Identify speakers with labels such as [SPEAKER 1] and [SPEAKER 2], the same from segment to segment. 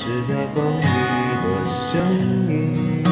[SPEAKER 1] 是，在风里？声音，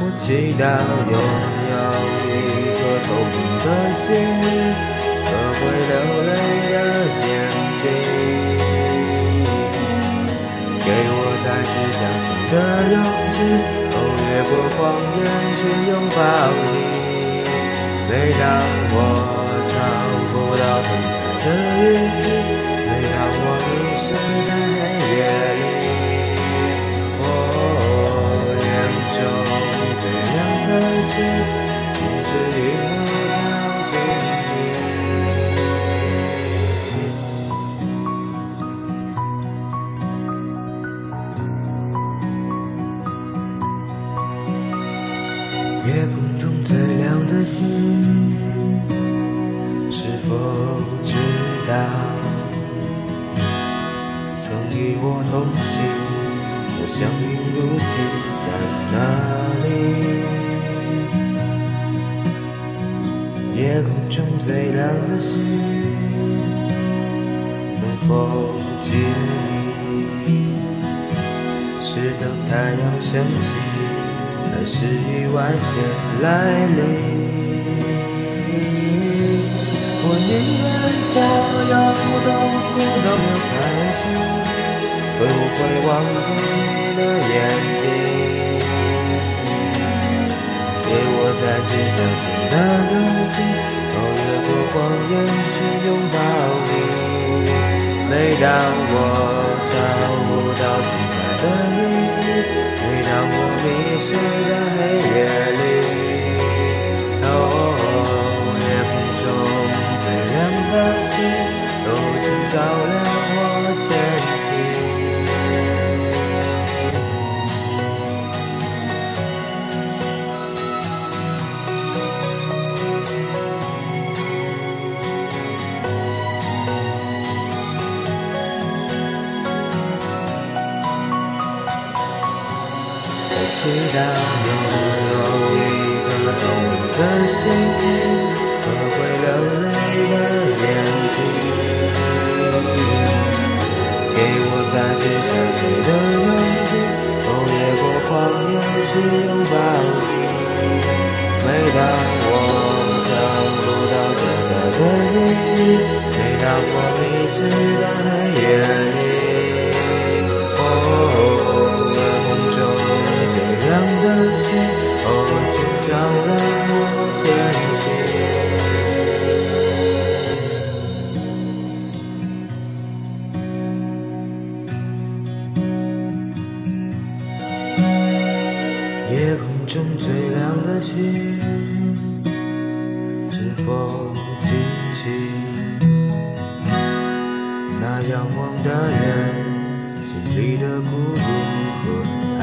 [SPEAKER 1] 我祈祷拥有一颗透明的心和会流泪的眼睛，给我再次相信的勇气，哦，越过谎言去拥抱你。每当我找不到存在的意义，夜空中最亮的星，是否知道曾与我同行的相遇如今在哪里？夜空中最亮的星，能否记忆？是当太阳升起。还是意外先来临。我宁愿所有痛苦都没有开始，会不会忘记你的眼睛？给我再次相信的勇气，超越过谎言去拥抱你。每当我找不到存在的意义，每当我迷失。祈祷拥有一颗透明的心和会流泪的眼睛，给我再次相夜空中最亮的星，是否清醒？那仰望的人，心底的孤独和爱。